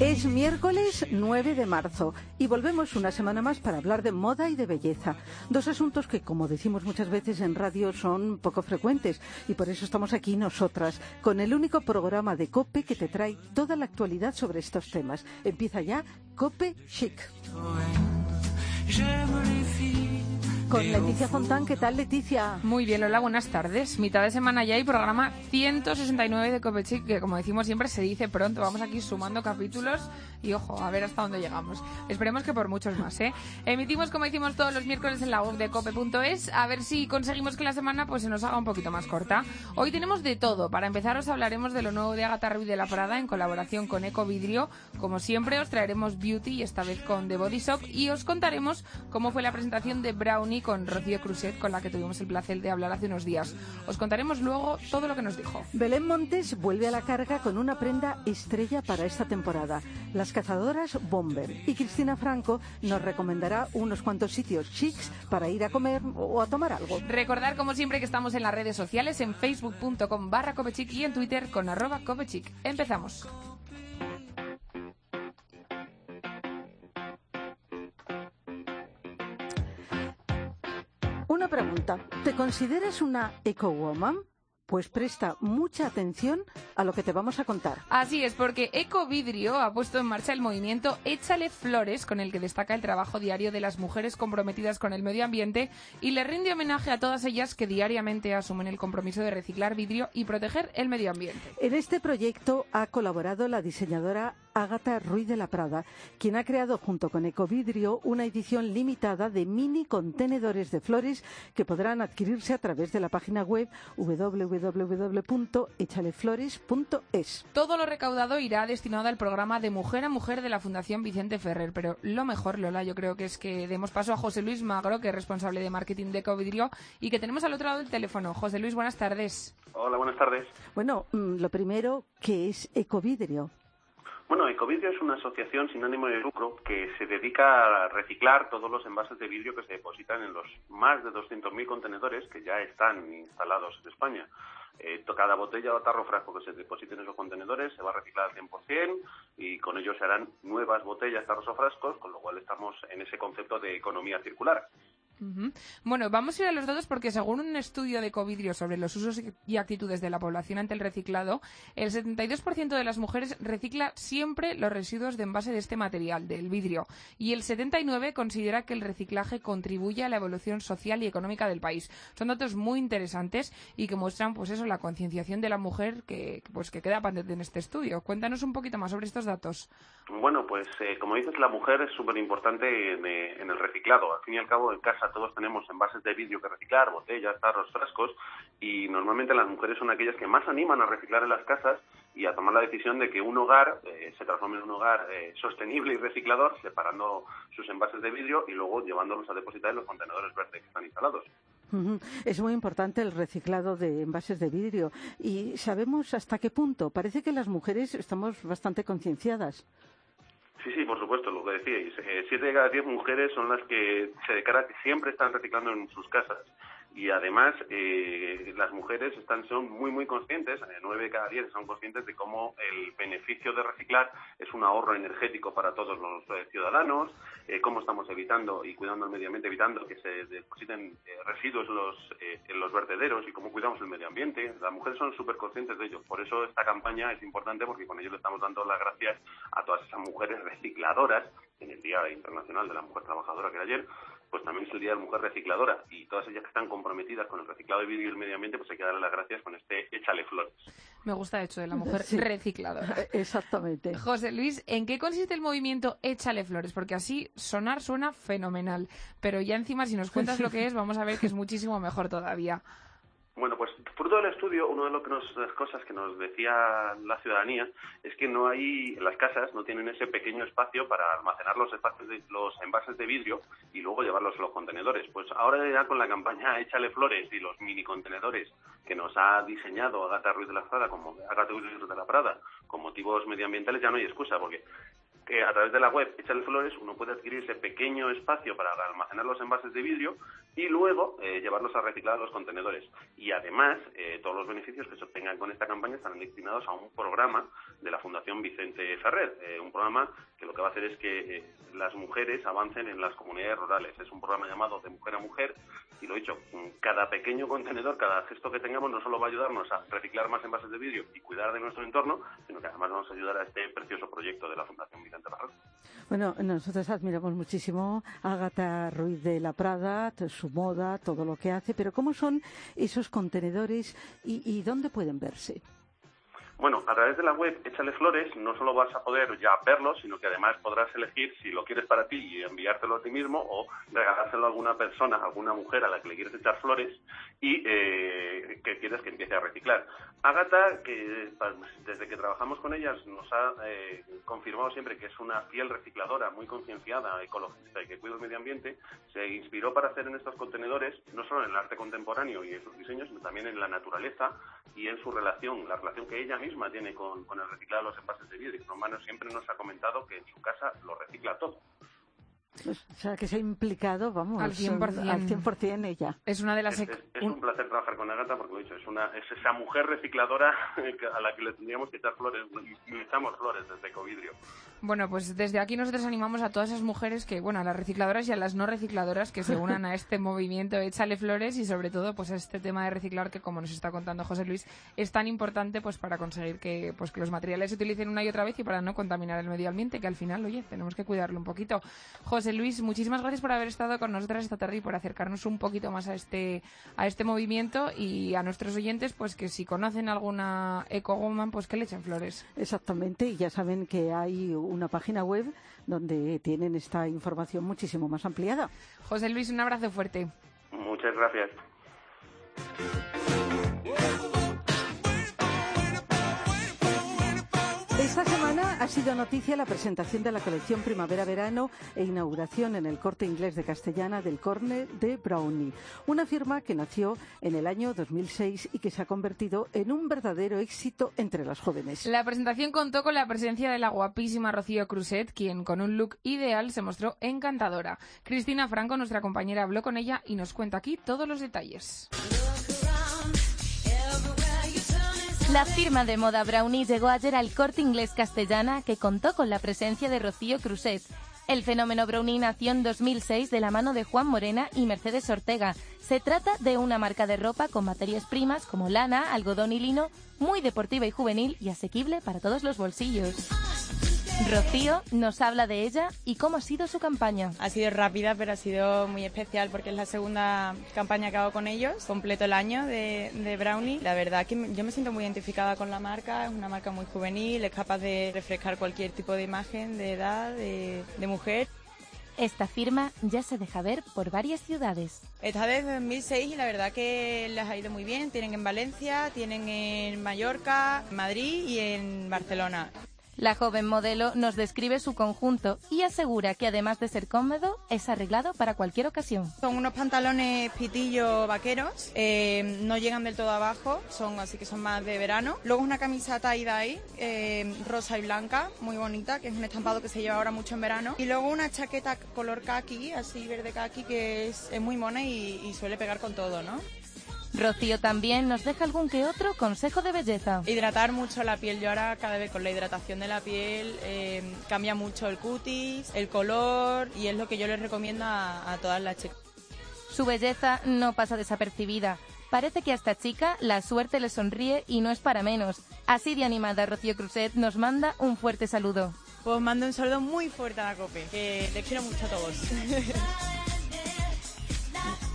Es miércoles 9 de marzo y volvemos una semana más para hablar de moda y de belleza. Dos asuntos que, como decimos muchas veces en radio, son poco frecuentes y por eso estamos aquí nosotras con el único programa de COPE que te trae toda la actualidad sobre estos temas. Empieza ya COPE Chic. Con Leticia Fontán, ¿qué tal Leticia? Muy bien, Lola, buenas tardes. Mitad de semana ya y programa 169 de Copechic, que como decimos siempre se dice pronto. Vamos aquí sumando capítulos y ojo, a ver hasta dónde llegamos. Esperemos que por muchos más, ¿eh? Emitimos como hicimos todos los miércoles en la web de cope.es, a ver si conseguimos que la semana pues se nos haga un poquito más corta. Hoy tenemos de todo. Para empezar os hablaremos de lo nuevo de Agatha Ruiz de la Prada en colaboración con Eco Vidrio. Como siempre os traeremos Beauty y esta vez con The Body Shop y os contaremos cómo fue la presentación de Brownie con Rocío Cruzet, con la que tuvimos el placer de hablar hace unos días. Os contaremos luego todo lo que nos dijo. Belén Montes vuelve a la carga con una prenda estrella para esta temporada, las cazadoras Bomber. Y Cristina Franco nos recomendará unos cuantos sitios chics para ir a comer o a tomar algo. Recordar, como siempre, que estamos en las redes sociales, en facebook.com barra copechic y en Twitter con arroba copechic. Empezamos. Una pregunta. ¿Te consideras una eco-woman? Pues presta mucha atención a lo que te vamos a contar. Así es, porque Ecovidrio ha puesto en marcha el movimiento Échale Flores, con el que destaca el trabajo diario de las mujeres comprometidas con el medio ambiente y le rinde homenaje a todas ellas que diariamente asumen el compromiso de reciclar vidrio y proteger el medio ambiente. En este proyecto ha colaborado la diseñadora Ágata Ruiz de la Prada, quien ha creado junto con Ecovidrio una edición limitada de mini contenedores de flores que podrán adquirirse a través de la página web www.echaleflores.es. Todo lo recaudado irá destinado al programa de Mujer a Mujer de la Fundación Vicente Ferrer. Pero lo mejor, Lola, yo creo que es que demos paso a José Luis Magro, que es responsable de marketing de Ecovidrio, y que tenemos al otro lado del teléfono. José Luis, buenas tardes. Hola, buenas tardes. Bueno, mm, lo primero, ¿qué es Ecovidrio? Bueno, Ecovidrio es una asociación sin ánimo de lucro que se dedica a reciclar todos los envases de vidrio que se depositan en los más de 200.000 contenedores que ya están instalados en España. Eh, cada botella o tarro frasco que se deposite en esos contenedores se va a reciclar al 100% y con ello se harán nuevas botellas, tarros o frascos, con lo cual estamos en ese concepto de economía circular. Bueno, vamos a ir a los datos porque según un estudio de Covidrio sobre los usos y actitudes de la población ante el reciclado, el 72% de las mujeres recicla siempre los residuos de envase de este material, del vidrio, y el 79% considera que el reciclaje contribuye a la evolución social y económica del país. Son datos muy interesantes y que muestran, pues eso, la concienciación de la mujer que, pues que queda patente en este estudio. Cuéntanos un poquito más sobre estos datos. Bueno, pues eh, como dices, la mujer es súper importante en, eh, en el reciclado. Al fin y al cabo, en casa todos tenemos envases de vidrio que reciclar, botellas, tarros, frascos, y normalmente las mujeres son aquellas que más animan a reciclar en las casas y a tomar la decisión de que un hogar eh, se transforme en un hogar eh, sostenible y reciclador, separando sus envases de vidrio y luego llevándolos a depositar en los contenedores verdes que están instalados. Es muy importante el reciclado de envases de vidrio. ¿Y sabemos hasta qué punto? Parece que las mujeres estamos bastante concienciadas. Sí, sí, por supuesto, lo que decíais. Eh, siete de cada diez mujeres son las que se declara que siempre están reciclando en sus casas. Y además, eh, las mujeres están, son muy, muy conscientes, eh, nueve cada diez son conscientes de cómo el beneficio de reciclar es un ahorro energético para todos los eh, ciudadanos, eh, cómo estamos evitando y cuidando el medio ambiente, evitando que se depositen eh, residuos los, en los vertederos y cómo cuidamos el medio ambiente. Las mujeres son súper conscientes de ello. Por eso esta campaña es importante porque con ello le estamos dando las gracias a todas esas mujeres recicladoras en el Día Internacional de la Mujer Trabajadora que era ayer, pues también es el Día de la Mujer Recicladora y todas ellas que están comprometidas con el reciclado de vidrio y el medio ambiente, pues hay que darle las gracias con este échale flores. Me gusta hecho de la mujer Sí. recicladora. Eh, Exactamente. José Luis, ¿en qué consiste el movimiento Échale Flores? Porque así sonar suena fenomenal, pero ya encima si nos cuentas lo que es, vamos a ver que es muchísimo mejor todavía. Bueno, pues fruto del estudio, una de lo las cosas que nos decía la ciudadanía es que no hay, las casas no tienen ese pequeño espacio para almacenar los, espacios de, los envases de vidrio y luego llevarlos a los contenedores. Pues ahora ya con la campaña Échale Flores y los mini contenedores que nos ha diseñado Agata Ruiz de la Prada, como Agata Ruiz de la Prada, con motivos medioambientales ya no hay excusa porque que a través de la web Échale Flores uno puede adquirir ese pequeño espacio para almacenar los envases de vidrio y luego eh, llevarlos a reciclar a los contenedores. Y además, eh, todos los beneficios que se obtengan con esta campaña están destinados a un programa de la Fundación Vicente Ferrer, eh, un programa que lo que va a hacer es que las mujeres avancen en las comunidades rurales. Es un programa llamado De Mujer a Mujer y lo he dicho, cada pequeño contenedor, cada gesto que tengamos no solo va a ayudarnos a reciclar más envases de vidrio y cuidar de nuestro entorno, sino que además vamos a ayudar a este precioso proyecto de la Fundación Vicente Bueno, nosotros admiramos muchísimo a Agatha Ruiz de la Prada, su moda, todo lo que hace, pero ¿cómo son esos contenedores y dónde pueden verse? Bueno, a través de la web Échale Flores no solo vas a poder ya verlo, sino que además podrás elegir si lo quieres para ti y enviártelo a ti mismo o regalárselo a alguna persona, a alguna mujer a la que le quieres echar flores y eh, que quieres que empiece a reciclar. Agata, que desde que trabajamos con ellas nos ha eh, confirmado siempre que es una fiel recicladora, muy concienciada, ecologista y que cuida el medio ambiente, se inspiró para hacer en estos contenedores no solo en el arte contemporáneo y en sus diseños, sino también en la naturaleza y en su relación, la relación que ella misma tiene con, con el reciclado de los envases de vidrio. Romano siempre nos ha comentado que en su casa lo recicla todo. O sea, que se ha implicado, vamos, al 100%, al 100 ella. Es una de las... Es, un placer trabajar con Agata porque, lo he dicho, es, una, es esa mujer recicladora a la que le tendríamos que echar flores, y le echamos flores desde Ecovidrio. Bueno, pues desde aquí nosotros animamos a todas esas mujeres que, bueno, a las recicladoras y a las no recicladoras que se unan a este movimiento Échale Flores y sobre todo pues a este tema de reciclar que, como nos está contando José Luis, es tan importante pues para conseguir que, pues, que los materiales se utilicen una y otra vez y para no contaminar el medio ambiente, que al final, oye, tenemos que cuidarlo un poquito. José Luis, muchísimas gracias por haber estado con nosotras esta tarde y por acercarnos un poquito más a este, a este movimiento y a nuestros oyentes, pues que si conocen alguna ecogoman, pues que le echen flores. Exactamente, y ya saben que hay una página web donde tienen esta información muchísimo más ampliada. José Luis, un abrazo fuerte. Muchas gracias. Ha sido noticia la presentación de la colección Primavera-Verano e inauguración en el corte inglés de Castellana del Corne de Brownie, una firma que nació en el año 2006 y que se ha convertido en un verdadero éxito entre las jóvenes. La presentación contó con la presencia de la guapísima Rocío Cruzet, quien con un look ideal se mostró encantadora. Cristina Franco, nuestra compañera, habló con ella y nos cuenta aquí todos los detalles. La firma de moda Brownie llegó ayer al corte inglés castellana que contó con la presencia de Rocío Cruzet. El fenómeno Brownie nació en 2006 de la mano de Juan Morena y Mercedes Ortega. Se trata de una marca de ropa con materias primas como lana, algodón y lino, muy deportiva y juvenil y asequible para todos los bolsillos. Rocío nos habla de ella y cómo ha sido su campaña. Ha sido rápida, pero ha sido muy especial porque es la segunda campaña que hago con ellos. Completo el año de, Brownie. La verdad que yo me siento muy identificada con la marca. Es una marca muy juvenil, es capaz de refrescar cualquier tipo de imagen, de edad, de, de mujer. Esta firma ya se deja ver por varias ciudades. Está desde 2006 y la verdad que les ha ido muy bien. Tienen en Valencia, tienen en Mallorca, Madrid y en Barcelona. La joven modelo nos describe su conjunto y asegura que además de ser cómodo, es arreglado para cualquier ocasión. Son unos pantalones pitillo vaqueros, eh, no llegan del todo abajo, son así que son más de verano. Luego una camisa tie-dye, eh, rosa y blanca, muy bonita, que es un estampado que se lleva ahora mucho en verano. Y luego una chaqueta color kaki, así verde kaki, que es, muy mona y, y suele pegar con todo, ¿no? Rocío también nos deja algún que otro consejo de belleza. Hidratar mucho la piel. Yo ahora cada vez con la hidratación de la piel eh, cambia mucho el cutis, el color y es lo que yo les recomiendo a, todas las chicas. Su belleza no pasa desapercibida. Parece que a esta chica la suerte le sonríe y no es para menos. Así de animada, Rocío Cruzet nos manda un fuerte saludo. Pues mando un saludo muy fuerte a la COPE, que les quiero mucho a todos.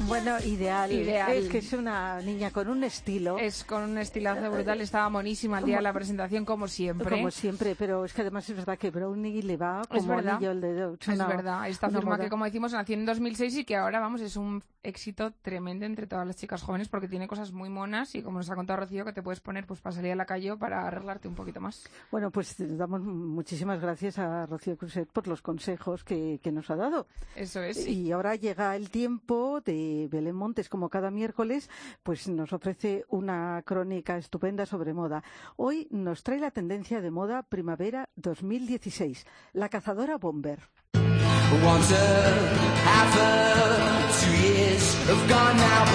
Bueno, ideal. ideal. Es que es una niña con un estilo. Es con un estilazo brutal. Estaba monísima el día de la presentación, como siempre. Como siempre, pero es que además es verdad que Brownie le va como anillo el dedo. Es, verdad. Esta firma que, como decimos, nació en 2006 y que ahora, vamos, es un éxito tremendo entre todas las chicas jóvenes porque tiene cosas muy monas y, como nos ha contado Rocío, que te puedes poner pues para salir a la calle o para arreglarte un poquito más. Bueno, pues damos muchísimas gracias a Rocío Cruzet por los consejos que, que nos ha dado. Eso es. Y ahora llega el tiempo de que Belén Montes, como cada miércoles, pues nos ofrece una crónica estupenda sobre moda. Hoy nos trae la tendencia de moda primavera 2016, la cazadora bomber.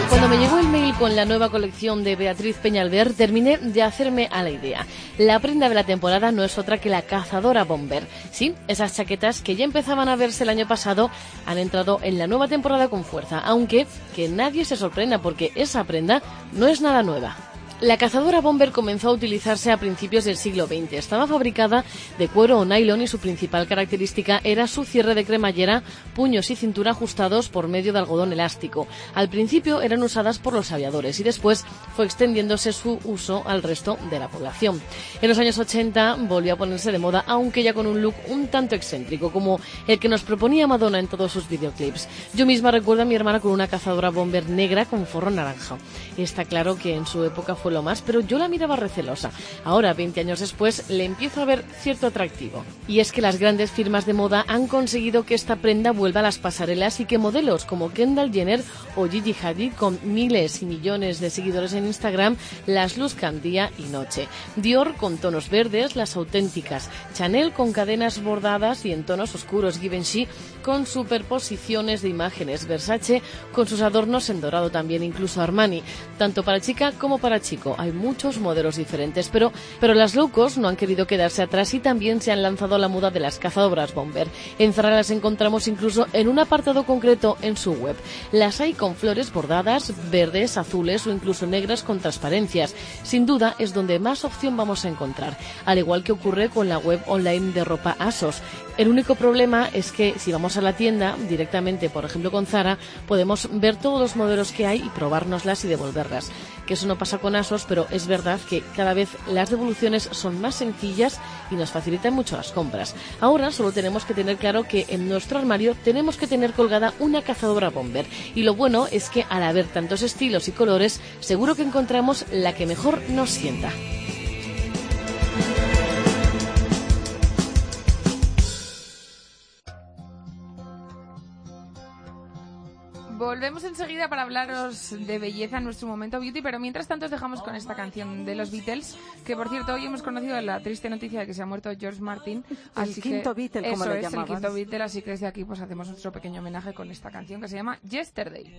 Cuando me llegó el mail con la nueva colección de Beatriz Peñalver, terminé de hacerme a la idea. La prenda de la temporada no es otra que la cazadora bomber. Sí, esas chaquetas que ya empezaban a verse el año pasado han entrado en la nueva temporada con fuerza, aunque que nadie se sorprenda porque esa prenda no es nada nueva. La cazadora bomber comenzó a utilizarse a principios del siglo XX. Estaba fabricada de cuero o nylon y su principal característica era su cierre de cremallera, puños y cintura ajustados por medio de algodón elástico. Al principio eran usadas por los aviadores y después fue extendiéndose su uso al resto de la población. En los años 80 volvió a ponerse de moda, aunque ya con un look un tanto excéntrico, como el que nos proponía Madonna en todos sus videoclips. Yo misma recuerdo a mi hermana con una cazadora bomber negra con forro naranja. Está claro que en su época fue lo más, pero yo la miraba recelosa. Ahora, 20 años después, le empiezo a ver cierto atractivo. Y es que las grandes firmas de moda han conseguido que esta prenda vuelva a las pasarelas y que modelos como Kendall Jenner o Gigi Hadid, con miles y millones de seguidores en Instagram, las luzcan día y noche. Dior con tonos verdes, las auténticas. Chanel con cadenas bordadas y en tonos oscuros. Givenchy con superposiciones de imágenes. Versace con sus adornos en dorado también, incluso Armani, tanto para chica como para chico hay muchos modelos diferentes, pero, pero las low cost no han querido quedarse atrás y también se han lanzado a la muda de las cazadoras bomber. En Zara las encontramos incluso en un apartado concreto en su web. Las hay con flores bordadas, verdes, azules o incluso negras con transparencias. Sin duda es donde más opción vamos a encontrar, al igual que ocurre con la web online de ropa ASOS. El único problema es que si vamos a la tienda directamente, por ejemplo con Zara, podemos ver todos los modelos que hay y probárnoslas y devolverlas. Que eso no pasa con ASOS, pero es verdad que cada vez las devoluciones son más sencillas y nos facilitan mucho las compras. Ahora solo tenemos que tener claro que en nuestro armario tenemos que tener colgada una cazadora bomber. Y lo bueno es que al haber tantos estilos y colores, seguro que encontramos la que mejor nos sienta. Volvemos enseguida para hablaros de belleza en nuestro momento beauty, pero mientras tanto os dejamos con esta canción de los Beatles, que por cierto hoy hemos conocido la triste noticia de que se ha muerto George Martin. el quinto Beatle, como eso lo es, el quinto Beatle, así que desde aquí pues hacemos nuestro pequeño homenaje con esta canción que se llama Yesterday.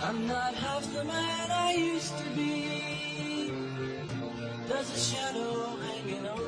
I'm not half the man I used to be. There's a shadow hanging over.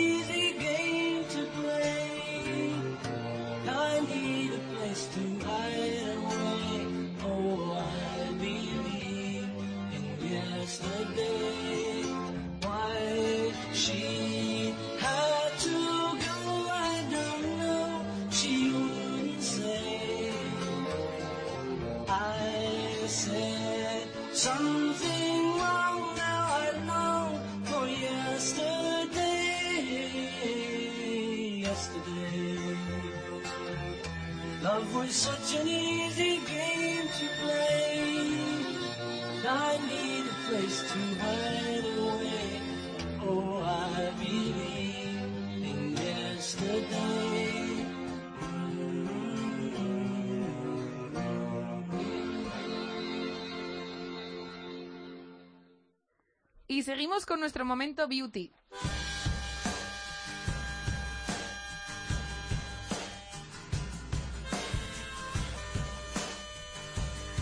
Y seguimos con nuestro momento beauty.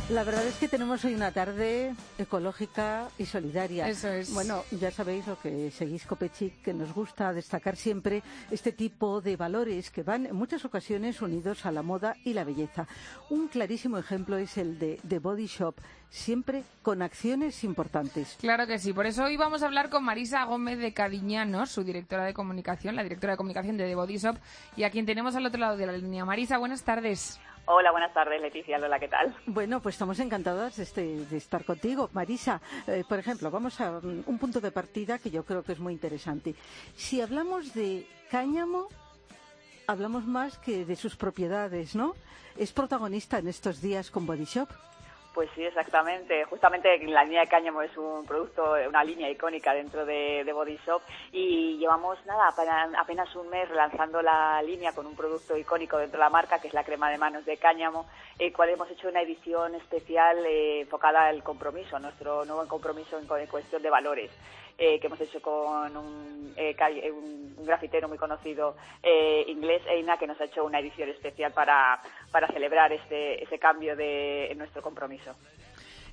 La verdad es que tenemos hoy una tarde ecológica y solidaria. Eso es. Bueno, ya sabéis lo que seguís Copechic, que nos gusta destacar siempre este tipo de valores que van en muchas ocasiones unidos a la moda y la belleza. Un clarísimo ejemplo es el de The Body Shop, siempre con acciones importantes. Claro que sí. Por eso hoy vamos a hablar con Marisa Gómez de Cadiñano, su directora de comunicación, la directora de comunicación de The Body Shop, y a quien tenemos al otro lado de la línea. Marisa, buenas tardes. Hola, buenas tardes, Leticia. Lola, ¿qué tal? Bueno, pues estamos encantadas de, este, de estar contigo. Marisa, eh, por ejemplo, vamos a un punto de partida que yo creo que es muy interesante. Si hablamos de cáñamo, hablamos más que de sus propiedades, ¿no? Es protagonista en estos días con Body Shop. Pues sí, exactamente. Justamente la línea de cáñamo es un producto, una línea icónica dentro de, de Body Shop y llevamos nada, apenas un mes relanzando la línea con un producto icónico dentro de la marca, que es la crema de manos de cáñamo, el cual hemos hecho una edición especial eh, enfocada al compromiso, nuestro nuevo compromiso en cuestión de valores. Eh, que hemos hecho con un, eh, un, un, grafitero muy conocido eh, inglés, Eina, que nos ha hecho una edición especial para, para celebrar este, ese cambio de nuestro compromiso.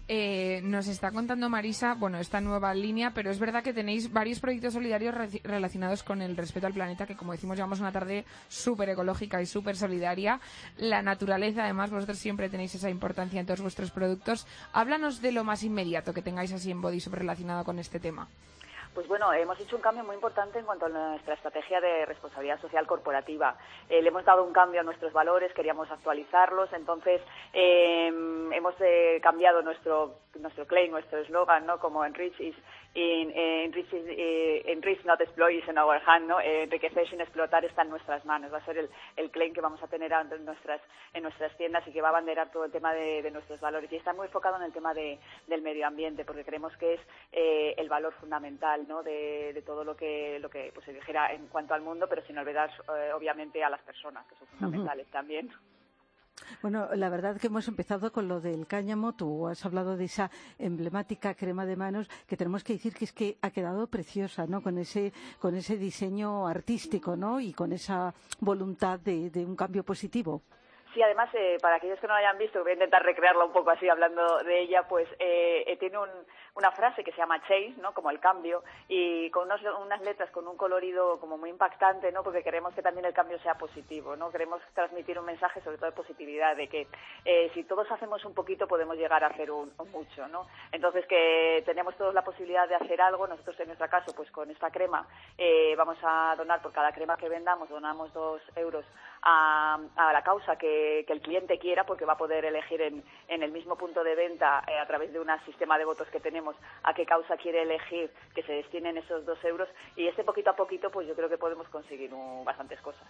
Eh, nos está contando Marisa, bueno, esta nueva línea, pero es verdad que tenéis varios proyectos solidarios re relacionados con el respeto al planeta, que como decimos, llevamos una tarde súper ecológica y súper solidaria. La naturaleza, además, vosotros siempre tenéis esa importancia en todos vuestros productos. Háblanos de lo más inmediato que tengáis así en Body sobre relacionado con este tema. Pues bueno, hemos hecho un cambio muy importante en cuanto a nuestra estrategia de responsabilidad social corporativa. Eh, le hemos dado un cambio a nuestros valores, queríamos actualizarlos, entonces eh, hemos eh, cambiado nuestro nuestro claim, nuestro eslogan, ¿no? Como Enrich is in, enrich, eh, enrich not exploit is in our hand, ¿no? Eh, enriquecer sin explotar está en nuestras manos. Va a ser el, el claim que vamos a tener en nuestras en nuestras tiendas y que va a banderar todo el tema de, nuestros valores. Y está muy enfocado en el tema de, del medio ambiente, porque creemos que es eh, el valor fundamental, ¿no? De, de, todo lo que lo que pues, se dijera en cuanto al mundo, pero sin olvidar eh, obviamente a las personas, que son fundamentales uh -huh. también. Bueno, la verdad que hemos empezado con lo del cáñamo. Tú has hablado de esa emblemática crema de manos que tenemos que decir que es que ha quedado preciosa, ¿no? Con ese, con ese diseño artístico, ¿no? Y con esa voluntad de, de un cambio positivo. Sí, además, eh, para aquellos que no la hayan visto, voy a intentar recrearla un poco así hablando de ella, pues eh, eh, tiene un, una frase que se llama change, ¿no? Como el cambio, y con unos, unas letras con un colorido como muy impactante, ¿no? Porque queremos que también el cambio sea positivo, ¿no? Queremos transmitir un mensaje sobre todo de positividad, de que eh, si todos hacemos un poquito podemos llegar a hacer un, un, mucho, ¿no? Entonces que tenemos todos la posibilidad de hacer algo, nosotros en nuestro caso, pues con esta crema eh, vamos a donar por cada crema que vendamos, donamos dos euros a, la causa que, que, el cliente quiera, porque va a poder elegir en, en el mismo punto de venta eh, a través de un sistema de votos que tenemos a qué causa quiere elegir que se destinen esos dos euros y este poquito a poquito pues yo creo que podemos conseguir bastantes cosas.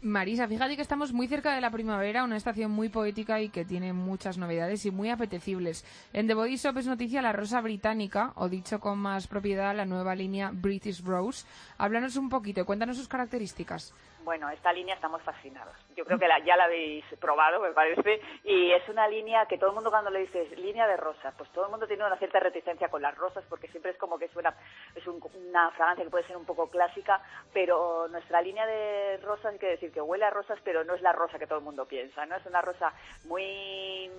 Marisa, fíjate que estamos muy cerca de la primavera, una estación muy poética y que tiene muchas novedades y muy apetecibles. En The Body Shop es noticia la rosa británica, o dicho con más propiedad, la nueva línea British Rose. Háblanos un poquito, cuéntanos sus características. Bueno, esta línea estamos fascinados. Yo creo que la, ya la habéis probado, me parece, y es una línea que todo el mundo cuando le dices línea de rosas, pues todo el mundo tiene una cierta reticencia con las rosas porque siempre es como que suena, es un, una fragancia que puede ser un poco clásica, pero nuestra línea de rosas hay que decir que huele a rosas, pero no es la rosa que todo el mundo piensa, ¿no? Es una rosa muy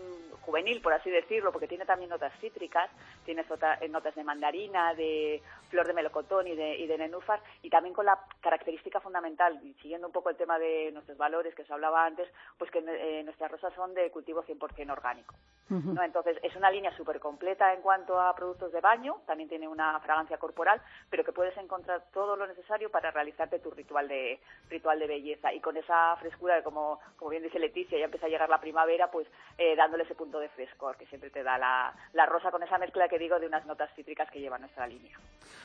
juvenil, por así decirlo, porque tiene también notas cítricas, tiene notas de mandarina, de flor de melocotón y de, y de nenúfar, y también con la característica fundamental, siguiendo un poco el tema de nuestros valores que os hablaba antes, pues que eh, nuestras rosas son de cultivo 100% orgánico. Uh -huh. ¿no? Entonces, es una línea súper completa en cuanto a productos de baño, también tiene una fragancia corporal, pero que puedes encontrar todo lo necesario para realizarte tu ritual de, ritual de belleza. Y con esa frescura, como, como bien dice Leticia, ya empieza a llegar la primavera, pues eh, dándole ese punto de frescor que siempre te da la, la rosa con esa mezcla que digo de unas notas cítricas que lleva nuestra línea.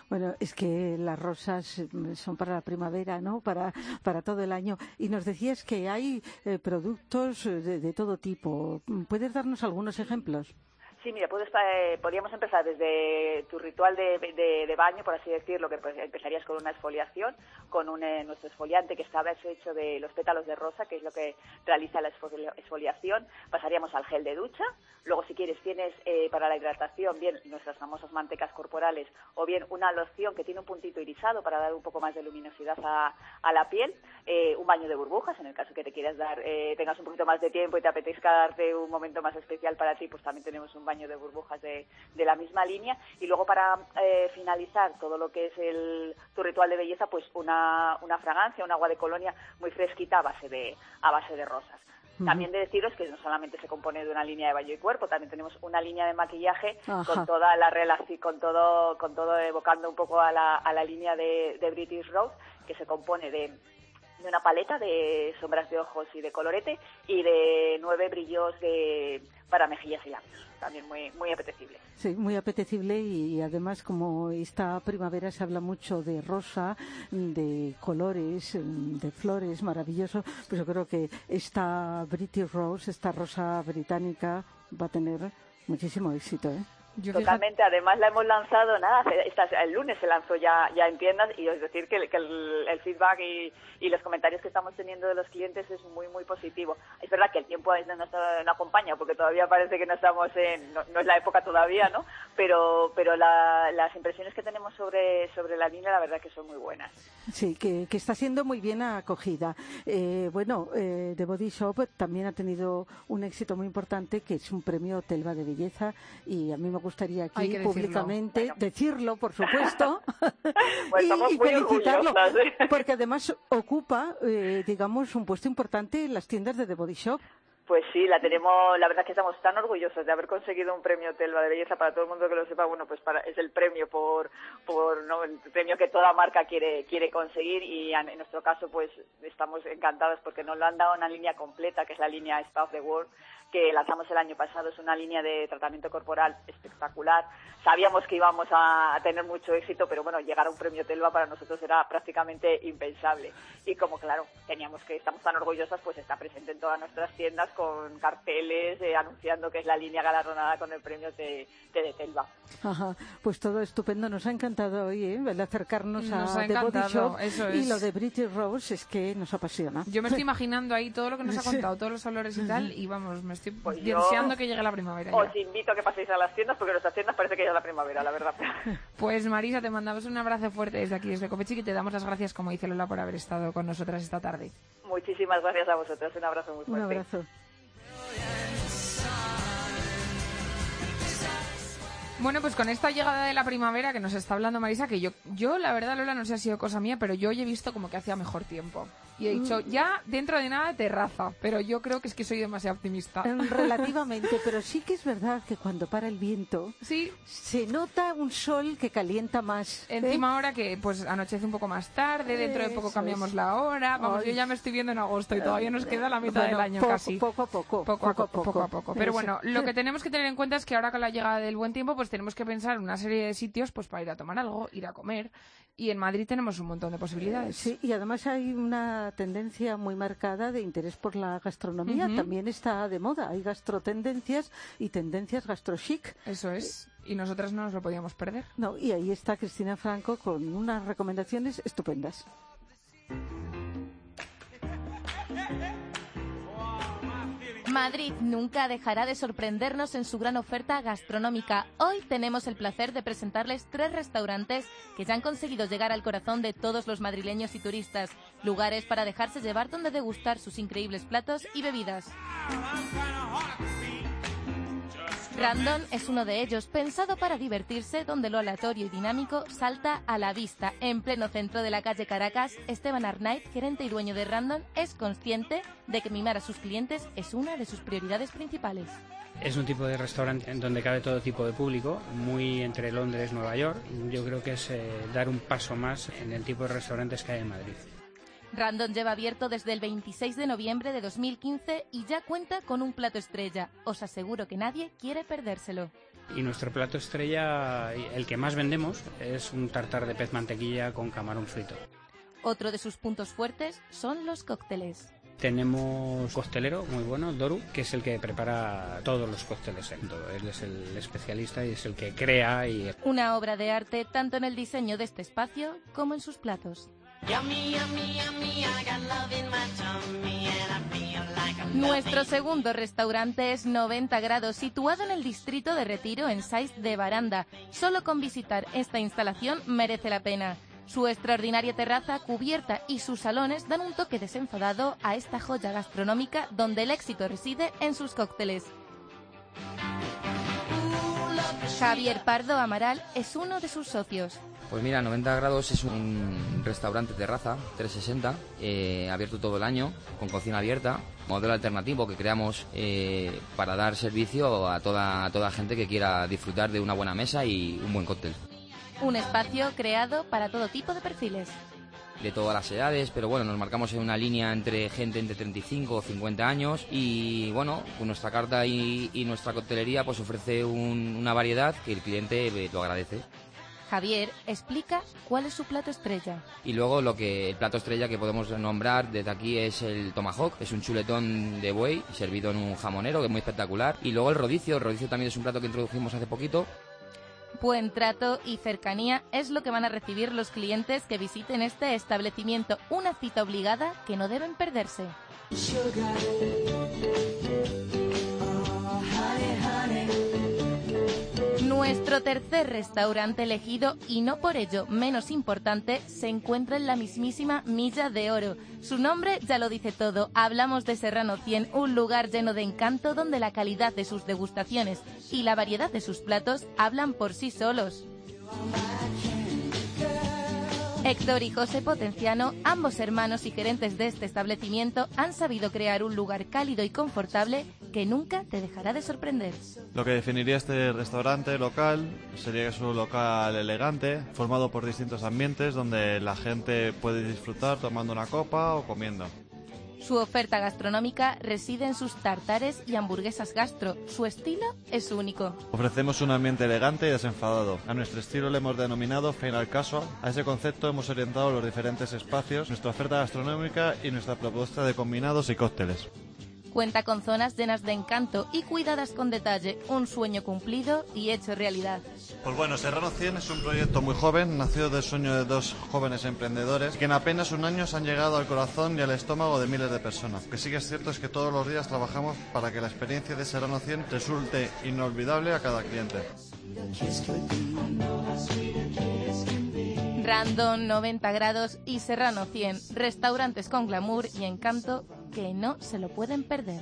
Bueno, es que las rosas son para la primavera, ¿no? Para, para todo el año. Y nos decías que hay eh, productos de, de, todo tipo. ¿Puedes darnos algunos ejemplos? Sí, mira, eh, podríamos empezar desde tu ritual de, de, baño, por así decirlo, que pues, empezarías con una exfoliación, con un, eh, nuestro exfoliante que está hecho de los pétalos de rosa, que es lo que realiza la exfoliación. Pasaríamos al gel de ducha. Luego, si quieres, tienes eh, para la hidratación, bien nuestras famosas mantecas corporales o bien una loción que tiene un puntito irisado para dar un poco más de luminosidad a, a la piel. un baño de burbujas, en el caso que te quieras dar, tengas un poquito más de tiempo y te apetezca darte un momento más especial para ti, pues también tenemos un baño de burbujas de, de la misma línea. Y luego para eh, finalizar todo lo que es el, tu ritual de belleza, pues una, una fragancia, un agua de colonia muy fresquita a base de, a base de rosas. También de deciros que no solamente se compone de una línea de baño y cuerpo, también tenemos una línea de maquillaje con toda la relación, con todo, con todo evocando un poco a la, a la línea de, de British Rose, que se compone de de una paleta de sombras de ojos y de colorete y de nueve brillos de, para mejillas y labios. También muy, muy apetecible. Sí, muy apetecible y, además como esta primavera se habla mucho de rosa, de colores, de flores, maravilloso, pues yo creo que esta British Rose, esta rosa británica va a tener muchísimo éxito. ¿eh? Totalmente, además la hemos lanzado, nada, el lunes se lanzó ya, ya en tiendas y es decir que, el, feedback y, los comentarios que estamos teniendo de los clientes es muy, muy positivo. Es verdad que el tiempo no, no acompaña porque todavía parece que no estamos en, no, es la época todavía, ¿no? Pero, pero las impresiones que tenemos sobre, sobre la línea la verdad que son muy buenas. Sí, que, está siendo muy bien acogida. Eh, bueno, eh, The Body Shop también ha tenido un éxito muy importante que es un premio Telva de Belleza y a mí me gustaría aquí públicamente decirlo, por supuesto, y, felicitarlo, ¿eh? porque además ocupa, eh, digamos, un puesto importante en las tiendas de The Body Shop. Pues sí, la tenemos, la verdad es que estamos tan orgullosos de haber conseguido un premio Telva de belleza para todo el mundo que lo sepa, bueno, pues para, es el premio por, por ¿no? el premio que toda marca quiere, quiere conseguir y en, nuestro caso pues estamos encantados porque nos lo han dado una línea completa que es la línea Spa of the World que lanzamos el año pasado. Es una línea de tratamiento corporal espectacular. Sabíamos que íbamos a, tener mucho éxito, pero bueno, llegar a un premio Telva para nosotros era prácticamente impensable. Y como, claro, teníamos que, estamos tan orgullosas, pues está presente en todas nuestras tiendas con carteles eh, anunciando que es la línea galardonada con el premio de, de, Telva. Ajá, pues todo estupendo. Nos ha encantado hoy ¿eh? el acercarnos a The Body Shop y lo de British Rose es que nos apasiona. Yo me estoy imaginando ahí todo lo que nos ha contado, todos los olores y tal, y vamos, me estoy pues deseando que llegue la primavera. Os invito a que paséis a las tiendas porque nuestras tiendas parece que ya es la primavera, la verdad. Pues Marisa, te mandamos un abrazo fuerte desde aquí, desde Copechic, y te damos las gracias, como dice Lola, por haber estado con nosotras esta tarde. Muchísimas gracias a vosotros. Un abrazo muy fuerte. Un abrazo. Bueno, pues con esta llegada de la primavera que nos está hablando Marisa, que yo, yo la verdad, Lola, no sé si ha sido cosa mía, pero yo hoy he visto como que hacía mejor tiempo y he dicho, mm. ya dentro de nada terraza, pero yo creo que es que soy demasiado optimista. Relativamente, pero sí que es verdad que cuando para el viento, sí. se nota un sol que calienta más. ¿eh? Encima ahora que pues anochece un poco más tarde, dentro de poco cambiamos la hora, vamos, yo ya me estoy viendo en agosto y todavía nos queda la mitad del año casi. Poco a poco. Poco a poco, poco a poco. Pero bueno, lo que tenemos que tener en cuenta es que ahora con la llegada del buen tiempo, pues tenemos que pensar en una serie de sitios pues para ir a tomar algo, ir a comer. Y en Madrid tenemos un montón de posibilidades. Sí, y además hay una tendencia muy marcada de interés por la gastronomía. También está de moda. Hay gastrotendencias y tendencias gastrochic. Eso es. Y nosotras no nos lo podíamos perder. No, y ahí está Cristina Franco con unas recomendaciones estupendas. Madrid nunca dejará de sorprendernos en su gran oferta gastronómica. Hoy tenemos el placer de presentarles tres restaurantes que ya han conseguido llegar al corazón de todos los madrileños y turistas, lugares para dejarse llevar donde degustar sus increíbles platos y bebidas. Random es uno de ellos, pensado para divertirse, donde lo aleatorio y dinámico salta a la vista. En pleno centro de la calle Caracas, Esteban Arnaiz, gerente y dueño de Random, es consciente de que mimar a sus clientes es una de sus prioridades principales. Es un tipo de restaurante en donde cabe todo tipo de público, muy entre Londres y Nueva York. Yo creo que es eh, dar un paso más en el tipo de restaurantes que hay en Madrid. Random lleva abierto desde el 26 de noviembre de 2015 y ya cuenta con un plato estrella. Os aseguro que nadie quiere perdérselo. Y nuestro plato estrella, el que más vendemos, es un tartar de pez mantequilla con camarón frito. Otro de sus puntos fuertes son los cócteles. Tenemos costelero muy bueno, Doru, que es el que prepara todos los cócteles en todo. Él es el especialista y es el que crea y... Una obra de arte tanto en el diseño de este espacio como en sus platos. Nuestro segundo restaurante es 90 grados, situado en el distrito de Retiro, en Saiz de Baranda. Solo con visitar esta instalación merece la pena. Su extraordinaria terraza, cubierta y sus salones dan un toque desenfadado a esta joya gastronómica donde el éxito reside en sus cócteles. Javier Pardo Amaral es uno de sus socios. Pues mira, 90 grados es un restaurante terraza 360, eh, abierto todo el año, con cocina abierta, modelo alternativo que creamos eh, para dar servicio a toda, a toda gente que quiera disfrutar de una buena mesa y un buen cóctel. Un espacio creado para todo tipo de perfiles. De todas las edades, pero bueno, nos marcamos en una línea entre gente entre 35 o 50 años y bueno, con nuestra carta y, nuestra coctelería pues ofrece una variedad que el cliente eh, lo agradece. Javier explica cuál es su plato estrella. Y luego lo que el plato estrella que podemos nombrar desde aquí es el tomahawk, es un chuletón de buey servido en un jamonero que es muy espectacular. Y luego el rodicio, el rodicio también es un plato que introdujimos hace poquito Buen trato y cercanía es lo que van a recibir los clientes que visiten este establecimiento, una cita obligada que no deben perderse. Nuestro tercer restaurante elegido, y no por ello menos importante, se encuentra en la mismísima Milla de Oro. Su nombre ya lo dice todo. Hablamos de Serrano 100, un lugar lleno de encanto donde la calidad de sus degustaciones y la variedad de sus platos hablan por sí solos. Héctor y José Potenciano, ambos hermanos y gerentes de este establecimiento, han sabido crear un lugar cálido y confortable que nunca te dejará de sorprender. Lo que definiría este restaurante local sería que es un local elegante, formado por distintos ambientes donde la gente puede disfrutar tomando una copa o comiendo. Su oferta gastronómica reside en sus tartares y hamburguesas gastro. Su estilo es único. Ofrecemos un ambiente elegante y desenfadado. A nuestro estilo le hemos denominado final casual. A ese concepto hemos orientado los diferentes espacios, nuestra oferta gastronómica y nuestra propuesta de combinados y cócteles. Cuenta con zonas llenas de encanto y cuidadas con detalle, un sueño cumplido y hecho realidad. Pues bueno, Serrano 100 es un proyecto muy joven, nacido del sueño de dos jóvenes emprendedores que en apenas un año han llegado al corazón y al estómago de miles de personas. Lo que sí que es cierto es que todos los días trabajamos para que la experiencia de Serrano 100 resulte inolvidable a cada cliente. Random 90 grados y Serrano 100, restaurantes con glamour y encanto que no se lo pueden perder.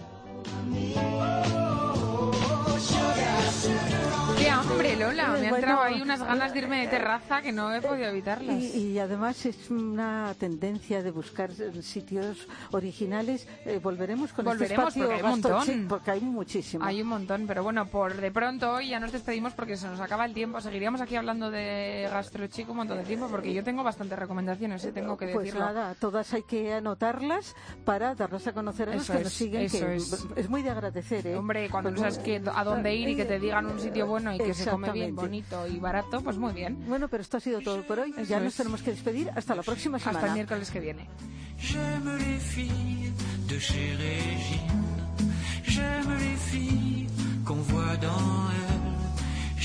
¡Qué hambre, Lola! Me han entrado ahí unas ganas de irme de terraza que no he podido evitarlas. Y, además es una tendencia de buscar sitios originales. Eh, volveremos con este espacio porque hay un montón. porque hay muchísimo. Hay un montón, pero bueno, por de pronto hoy ya nos despedimos porque se nos acaba el tiempo. Seguiríamos aquí hablando de gastrochico un montón de tiempo porque yo tengo bastantes recomendaciones, ¿eh? tengo que pues decirlo. Pues nada, todas hay que anotarlas para darlas a conocer a los que nos siguen. es. muy de agradecer, ¿eh? Hombre, cuando no sabes que, a dónde ir y que te digan un sitio bueno y que se come bien, bonito y barato, pues muy bien. Bueno, pero esto ha sido todo por hoy. ya nos tenemos que despedir. Hasta la próxima semana. Hasta el miércoles que viene. J'aime les filles.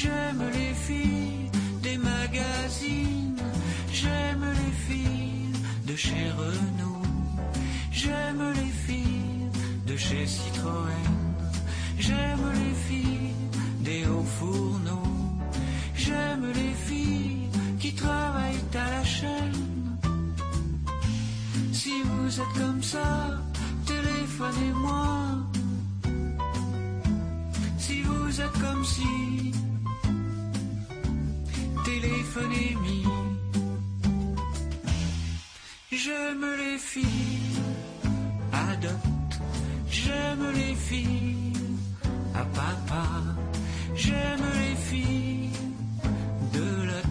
J'aime les des magazines. J'aime les filles de chez Renault. J'aime les filles de chez Citroën. J'aime les filles des hauts fourneaux. J'aime les filles qui travaillent à la chaîne. Si vous êtes comme ça, téléphonez-moi. Si vous êtes comme si, téléphonez-moi. J'aime les filles, adopte. J'aime les filles, à papa. J'aime les filles de la